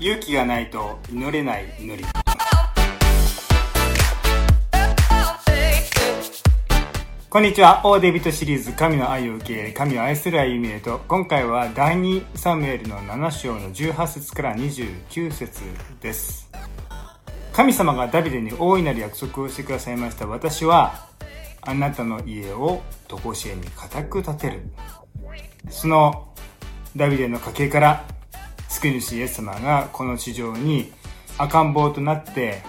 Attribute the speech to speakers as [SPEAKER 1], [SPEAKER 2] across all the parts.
[SPEAKER 1] 勇気がないと祈れない祈りこんにちは。オーデビットシリーズ、神の愛を受け入れ、神を愛する歩みへと、今回は第2サムエルの7章の18節から29節です。神様がダビデに大いなる約束をしてくださいました。私は、あなたの家を常しえに固く建てる。そのダビデの家系から救い主イエス様がこの地上に赤ん坊となって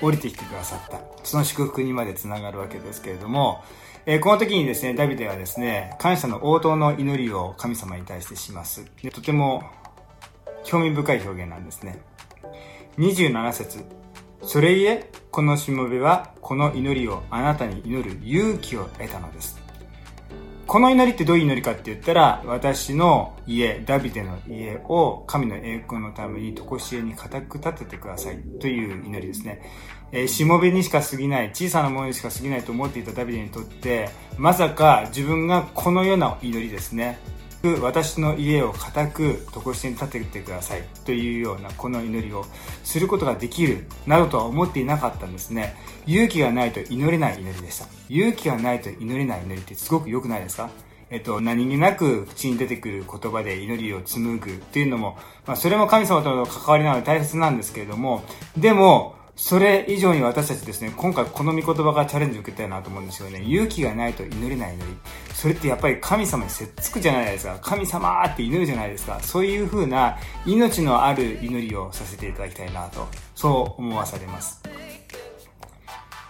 [SPEAKER 1] 降りてきてくださった。その祝福にまでつながるわけですけれども、えー、この時にですね、ダビデはですね、感謝の応答の祈りを神様に対してします。でとても興味深い表現なんですね。27節それゆえ、このしもべはこの祈りをあなたに祈る勇気を得たのです。この祈りってどういう祈りかって言ったら、私の家、ダビデの家を神の栄光のためにとこしえに固く立ててくださいという祈りですね。えー、しもべにしか過ぎない、小さなものにしか過ぎないと思っていたダビデにとって、まさか自分がこのような祈りですね。私の家を固く常しえに立ててくださいというようなこの祈りをすることができるなどとは思っていなかったんですね。勇気がないと祈れない祈りでした。勇気がないと祈れない祈りってすごく良くないですか？えっと、何気なく口に出てくる言葉で祈りを紡ぐっていうのも、まあ、それも神様との関わりなので大切なんですけれども、でも、それ以上に私たちですね、今回この御言葉がチャレンジを受けたいなと思うんですよね。勇気がないと祈れない祈り。それってやっぱり神様にせっつくじゃないですか。神様って祈るじゃないですか。そういう風な命のある祈りをさせていただきたいなと、そう思わされます。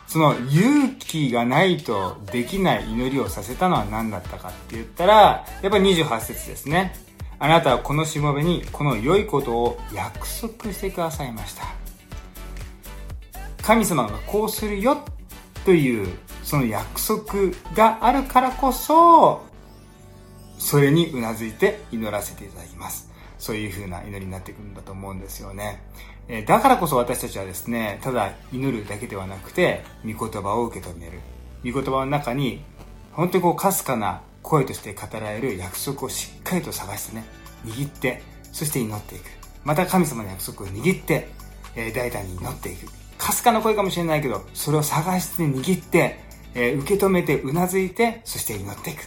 [SPEAKER 1] その勇気がないとできない祈りをさせたのは何だったかって言ったら、やっぱり28節ですね。あなたはこのしもべにこの良いことを約束してくださいました。神様がこうするよというその約束があるからこそ、それにうなずいて祈らせていただきます。そういう風な祈りになってくるんだと思うんですよね。えだからこそ私たちはですね、ただ祈るだけではなくて、御言葉を受け止める。御言葉の中に、本当にこう、かすかな声として語られる約束をしっかりと探してね、握って、そして祈っていく。また神様の約束を握って、え大胆に祈っていく。かすかな声かもしれないけど、それを探して握って、えー、受け止めてうなずいて、そして祈っていく。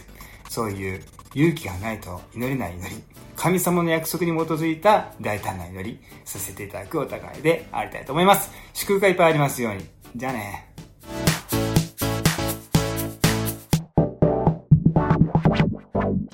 [SPEAKER 1] そういう勇気がないと祈れない祈り。神様の約束に基づいた大胆な祈りさせていただくお互いでありたいと思います。祝福がいっぱいありますように。じゃあね。